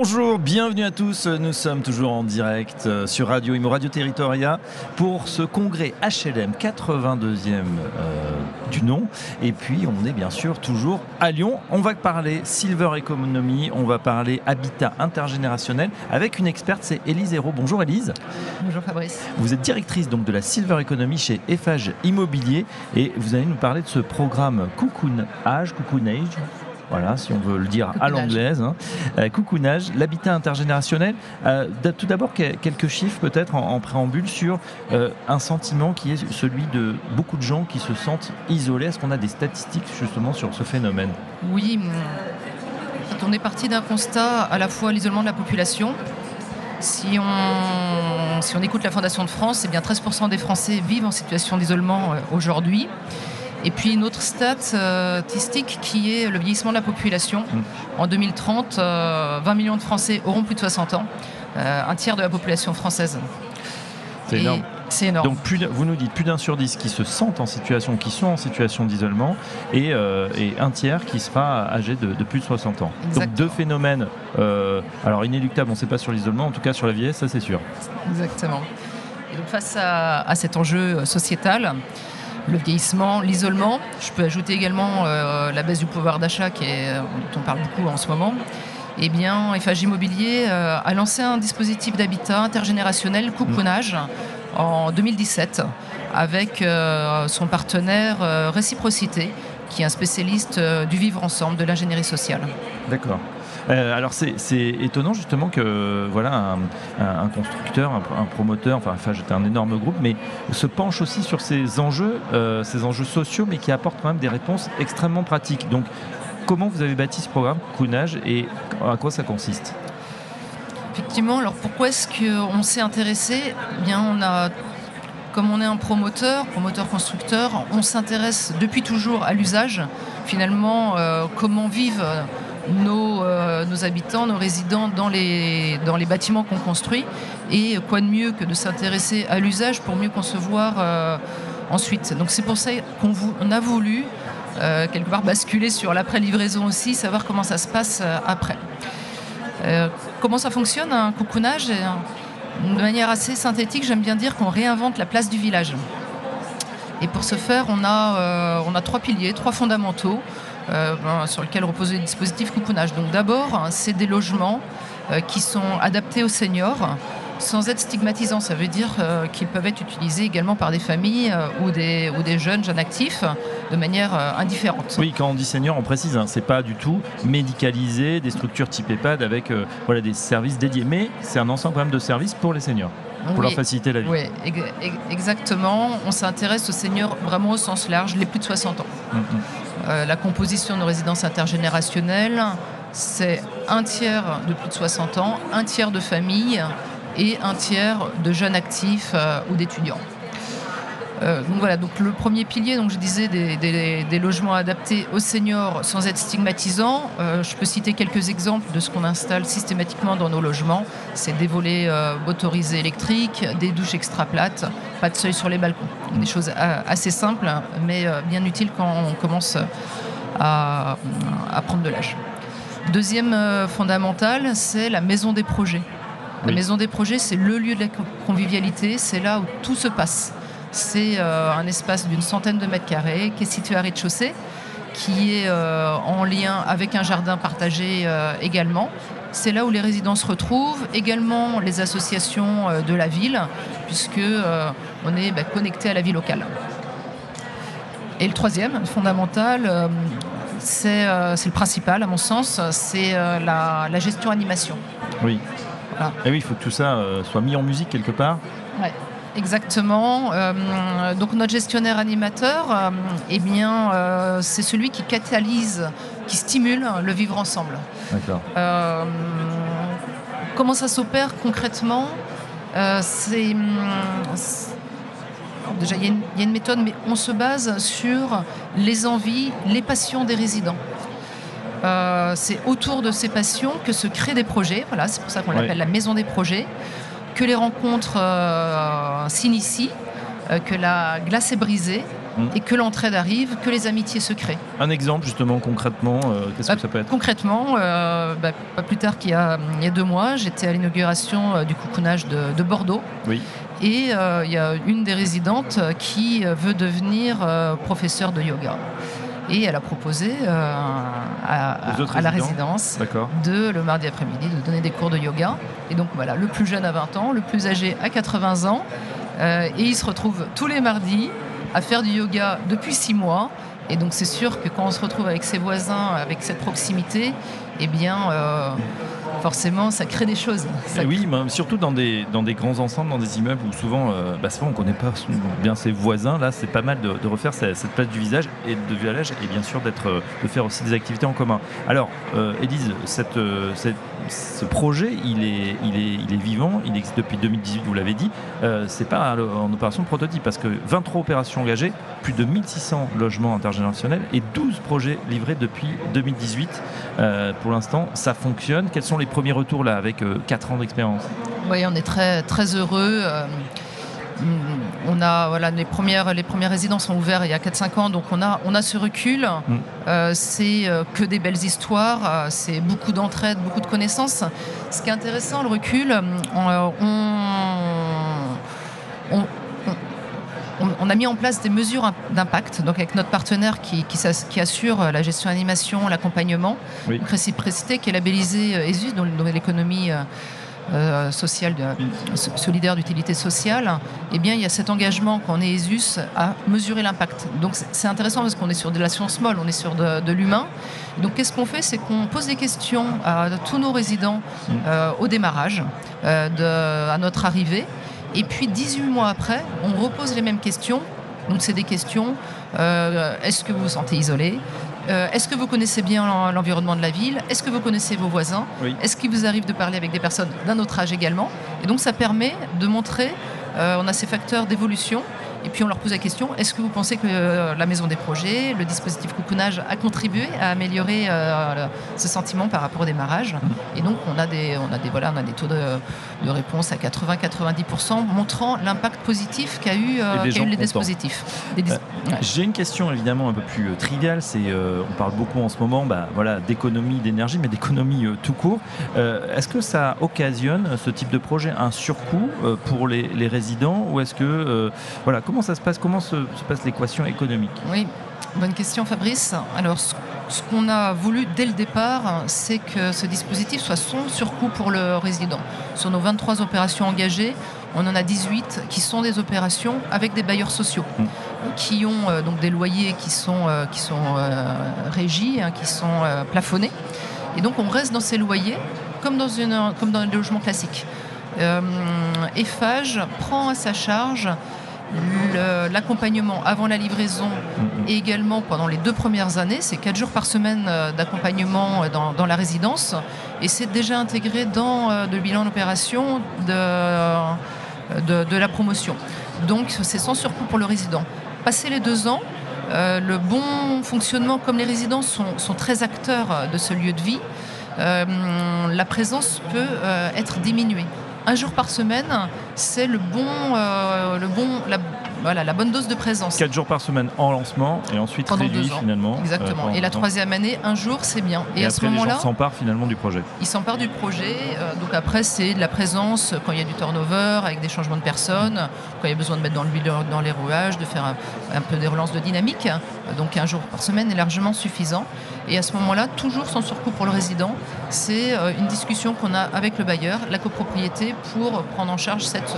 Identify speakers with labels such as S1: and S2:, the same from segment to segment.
S1: Bonjour, bienvenue à tous. Nous sommes toujours en direct euh, sur Radio Imo Radio Territoria pour ce congrès HLM 82e euh, du nom. Et puis on est bien sûr toujours à Lyon. On va parler Silver Economy, on va parler habitat intergénérationnel avec une experte, c'est Élise Hérault. Bonjour Élise.
S2: Bonjour Fabrice.
S1: Vous êtes directrice donc de la Silver Economy chez Eiffage Immobilier et vous allez nous parler de ce programme Cocoon Age, Cocoon Age voilà, si on veut le dire à l'anglaise. Hein. Euh, coucounage, l'habitat intergénérationnel. Euh, tout d'abord, quelques chiffres peut-être en, préambule sur euh, un sentiment qui est celui de beaucoup de gens qui se sentent isolés. Est-ce qu'on a des statistiques justement sur ce phénomène?
S2: Oui, on est parti d'un constat à la fois l'isolement de la population. Si on, si on écoute la Fondation de France, eh bien 13% des Français vivent en situation d'isolement aujourd'hui. Et puis une autre stat euh, statistique qui est le vieillissement de la population. Mm. En 2030, 20 euh, millions de Français auront plus de 60 ans, euh, un tiers de la population française.
S1: C'est énorme. C'est énorme. Donc vous nous dites plus d'un sur dix qui se sentent en situation, qui sont en situation d'isolement, et, un tiers qui sera âgé de, plus de 60 ans. Donc deux phénomènes, alors inéluctables, on ne sait pas sur l'isolement, en tout cas sur la vieillesse, ça c'est sûr.
S2: Exactement. Et donc face à cet enjeu sociétal, le vieillissement, l'isolement. Je peux ajouter également euh, la baisse du pouvoir d'achat qui euh, dont on parle beaucoup en ce moment. Eh bien, FH Immobilier euh, a lancé un dispositif d'habitat intergénérationnel couponage en 2017 avec son partenaire Réciprocité qui est un spécialiste du vivre ensemble, de l'ingénierie sociale.
S1: D'accord. Euh, alors c'est étonnant justement que voilà un, constructeur, un, promoteur, enfin, enfin j'étais un énorme groupe, mais se penche aussi sur ces enjeux, euh, ces enjeux sociaux, mais qui apportent quand même des réponses extrêmement pratiques. Donc comment vous avez bâti ce programme Counage et à quoi ça consiste?
S2: Effectivement, alors pourquoi est-ce qu'on s'est intéressé? Eh Bien, on a comme on est un promoteur, promoteur-constructeur, on s'intéresse depuis toujours à l'usage. Finalement, euh, comment vivent euh, nos, habitants, nos résidents dans les, bâtiments qu'on construit. Et quoi de mieux que de s'intéresser à l'usage pour mieux concevoir euh, ensuite. Donc c'est pour ça qu'on a voulu euh, quelque part basculer sur l'après-livraison aussi, savoir comment ça se passe après. comment ça fonctionne un coucounage? De manière assez synthétique, j'aime bien dire qu'on réinvente la place du village. Et pour ce faire, on a, a trois piliers, trois fondamentaux. Euh, ben, sur lequel repose le dispositif coupounage. Donc d'abord, c'est des logements euh, qui sont adaptés aux seniors sans être stigmatisants. Ça veut dire euh, qu'ils peuvent être utilisés également par des familles ou, des, ou des jeunes, jeunes actifs, de manière indifférente.
S1: Oui, quand on dit senior, on précise, hein, c'est pas du tout médicalisé, des structures type EHPAD avec des services dédiés. Mais c'est un ensemble quand même de services pour les seniors pour leur faciliter la vie.
S2: Oui, exactement. On s'intéresse aux seniors vraiment au sens large, les plus de 60 ans. Mm, mm. Euh, la composition de nos résidences intergénérationnelles, c'est un tiers de plus de 60 ans, un tiers de familles et un tiers de jeunes actifs euh, ou d'étudiants. Euh, donc voilà, donc le premier pilier, donc je disais des, logements adaptés aux seniors sans être stigmatisants. Euh, je peux citer quelques exemples de ce qu'on installe systématiquement dans nos logements. C'est des volets euh, motorisés électriques, des douches extra plates, pas de seuil sur les balcons. Des choses assez simples, mais bien utiles quand on commence à, à prendre de l'âge. Deuxième fondamental, c'est la maison des projets. La maison des projets, c'est le lieu de la convivialité, c'est là où tout se passe. C'est euh, un espace d'une centaine de mètres carrés qui est situé à rez-de-chaussée, qui est euh, en lien avec un jardin partagé euh, également. C'est là où les résidents se retrouvent, également les associations de la ville, puisque on est bah, connecté à la vie locale. Et le troisième, fondamental, c'est le principal à mon sens, c'est la, gestion animation.
S1: Oui. Et oui, il faut que tout ça soit mis en musique quelque part.
S2: Exactement. Euh, donc notre gestionnaire animateur, euh, eh bien, euh, c'est celui qui catalyse, qui stimule le vivre ensemble. comment ça s'opère concrètement? C'est déjà il y, a une méthode, mais on se base sur les envies, les passions des résidents. c'est autour de ces passions que se créent des projets. Voilà, c'est pour ça qu'on l'appelle la maison des projets que les rencontres s'initient, que la glace est brisée Mm. et que l'entraide arrive, que les amitiés se créent.
S1: Un exemple justement concrètement, euh, qu'est-ce que bah, ça peut être?
S2: Concrètement, euh, bah, pas plus tard qu'il y, a deux mois, j'étais à l'inauguration euh, du coucounage de, Bordeaux.
S1: Oui.
S2: Et il y a une des résidentes qui veut devenir professeure de yoga. Et elle a proposé à, la résidence de le mardi après-midi de donner des cours de yoga. Et donc voilà, le plus jeune à 20 ans, le plus âgé à 80 ans. et ils se retrouvent tous les mardis à faire du yoga depuis six mois. Et donc c'est sûr que quand on se retrouve avec ses voisins, avec cette proximité, eh bien, euh, forcément, ça crée des choses.
S1: oui, surtout dans des, dans des grands ensembles, dans des immeubles où souvent, euh, bah, souvent on ne connaît pas bien ses voisins. Là, c'est pas mal de, refaire cette, place du visage et de village et bien sûr d'être, euh, de faire aussi des activités en commun. Alors, euh, Élise, cette, ce projet, il est, il, est, il est vivant, il existe depuis 2018, vous l'avez dit. c'est pas en opération prototype parce que 23 opérations engagées, plus de 1600 logements intergénérationnels et 12 projets livrés depuis 2018. pour l'instant, ça fonctionne. Quels sont les premiers retours là avec 4 euh, ans d'expérience
S2: Oui, on est très, très heureux. Euh, on a voilà les premières les premières résidences ont ouvert il y a 4-5 ans donc on a on a ce recul mm. euh, c'est que des belles histoires c'est beaucoup d'entraide beaucoup de connaissances ce qui est intéressant le recul on, on, on, a mis en place des mesures d'impact, donc avec notre partenaire qui, assure euh, la gestion d'animation, l'accompagnement. Oui. Réciprocité qui est labellisé euh, ESUS, dans, l'économie euh, sociale, solidaire d'utilité sociale. Eh bien, il y a cet engagement qu'on est ESUS à mesurer l'impact. Donc c'est intéressant parce qu'on est sur de la science molle, on est sur de, l'humain. Donc qu'est-ce qu'on fait? C'est qu'on pose des questions à tous nos résidents au démarrage, à notre arrivée. Et puis 18 mois après, on repose les mêmes questions. Donc c'est des questions, euh, est-ce que vous vous sentez isolé? Euh, Est-ce que vous connaissez bien l'environnement de la ville? Est-ce que vous connaissez vos voisins? Est-ce qu'il vous arrive de parler avec des personnes d'un autre âge également? Et donc ça permet de montrer, euh, on a ces facteurs d'évolution et puis on leur pose la question est-ce que vous pensez que euh, la maison des projets, le dispositif coucounage a contribué à améliorer euh, ce sentiment par rapport au démarrage? Et donc on a des, on a des, voilà, on a des taux de, réponse à 80-90%, montrant l'impact positif qu'a eu, euh, eu les dispositifs.
S1: J'ai une question évidemment un peu plus triviale. C'est, on parle beaucoup en ce moment, bah, voilà, d'économie d'énergie, mais d'économie tout court. est-ce que ça occasionne ce type de projet un surcoût pour les, les résidents, ou est-ce que voilà comment ça se passe Comment se, passe l'équation économique?
S2: Oui, bonne question Fabrice. Alors, ce, qu'on a voulu dès le départ, c'est que ce dispositif soit sans surcoût pour le résident. Sur nos 23 opérations engagées, on en a 18 qui sont des opérations avec des bailleurs sociaux, mmh. qui ont euh, donc des loyers qui sont, euh, qui sont euh, régis, hein, qui sont plafonnés. Et donc on reste dans ces loyers comme dans, une, comme dans un logement classique. EFAGE prend à sa charge l'accompagnement avant la livraison et également pendant les deux premières années. C'est quatre jours par semaine euh, d'accompagnement euh, dans, la résidence et c'est déjà intégré dans euh, le bilan d'opération de, la promotion. Donc c'est sans surcoût pour le résident. Passé les deux ans, le bon fonctionnement, comme les résidents sont très acteurs de ce lieu de vie, la présence peut être diminuée un jour par semaine, c'est le bon, euh, le bon, voilà, la bonne dose de présence.
S1: Quatre jours par semaine en lancement et ensuite
S2: Pendant
S1: réduit finalement.
S2: Exactement. Euh, et la troisième année, un jour, c'est bien.
S1: Et, à ce moment-là, ils s'emparent finalement du projet.
S2: Ils s'emparent du projet. Euh, donc après, c'est de la présence quand il y a du turnover avec des changements de personnes, quand il y a besoin de mettre dans le dans les rouages, de faire un, peu des relances de dynamique. Donc un jour par semaine est largement suffisant. Et à ce moment-là, toujours sans surcoût pour le résident, c'est euh, une discussion qu'on a avec le bailleur, la copropriété, pour prendre en charge cette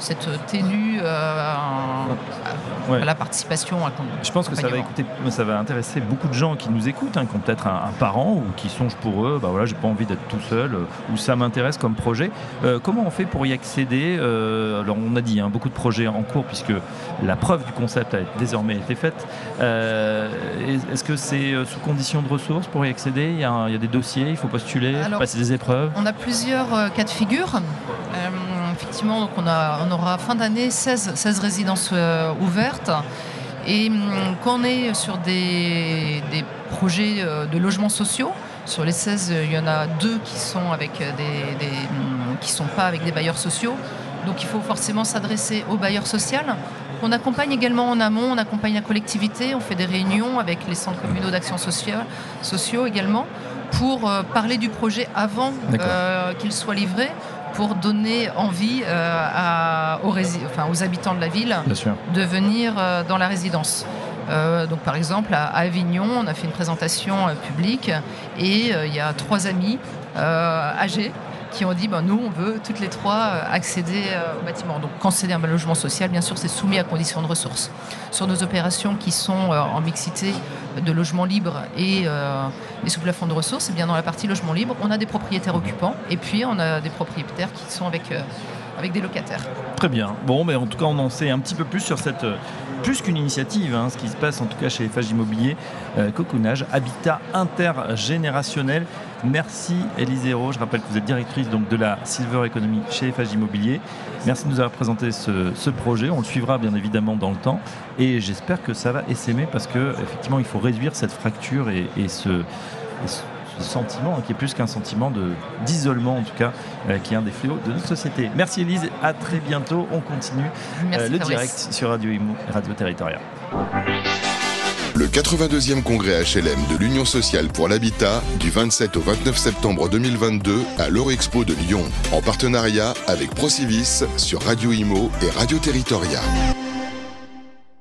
S2: cette ténue euh, à, la participation. À,
S1: je pense que ça va, écouter, ça va intéresser beaucoup de gens qui nous écoutent, hein, qui ont peut-être un, parent ou qui songent pour eux, bah voilà, j'ai pas envie d'être tout seul, euh, ou ça m'intéresse comme projet. Euh, comment on fait pour y accéder Alors on a dit hein, beaucoup de projets en cours puisque la preuve du concept a désormais été faite. Est-ce que c'est sous condition de ressources pour y accéder? Il y, a, il y, a, des dossiers, il faut postuler, passer des épreuves?
S2: On a plusieurs cas de figure effectivement, donc on, a, on aura fin d'année 16, 16 résidences euh, ouvertes. Et hum, quand on est sur des, projets euh, de logements sociaux, sur les 16, il y en a deux qui sont avec des, hum, qui sont pas avec des bailleurs sociaux. Donc il faut forcément s'adresser aux bailleurs sociaux. On accompagne également en amont, on accompagne la collectivité, on fait des réunions avec les centres communaux d'action sociale, sociaux également, pour euh, parler du projet avant euh, qu'il soit livré, pour donner envie euh, aux, aux, habitants de la ville de venir dans la résidence. donc par exemple à, Avignon, on a fait une présentation publique et il y a trois amis âgés qui ont dit ben, nous, on veut toutes les trois euh, accéder euh, au bâtiment. Donc, quand c'est un logement social, bien sûr, c'est soumis à conditions de ressources. Sur nos opérations qui sont euh, en mixité de logement libre et, sous plafond de ressources, et eh bien dans la partie logement libre, on a des propriétaires occupants et puis on a des propriétaires qui sont avec avec des locataires.
S1: Très bien. Bon, mais en tout cas, on en sait un petit peu plus sur cette, plus qu'une initiative, hein, ce qui se passe en tout cas chez FH Immobilier, euh, Cocoonage, habitat intergénérationnel. Merci Hérault, je rappelle que vous êtes directrice donc, de la Silver Economy chez FH Immobilier. Merci de nous avoir présenté ce, projet, on le suivra bien évidemment dans le temps et j'espère que ça va essaimer parce qu'effectivement il faut réduire cette fracture et, ce sentiment, hein, qui est plus qu'un sentiment d'isolement en tout cas, euh, qui est un des fléaux de notre société. Merci Elise, à très bientôt. On continue euh, le direct sur Radio Imo, Radio Territoriale.
S3: Le 82e congrès HLM de l'Union sociale pour l'habitat du 27 au 29 septembre 2022 à l'Eurexpo de Lyon, en partenariat avec Procivis sur Radio Imo et Radio Territoria.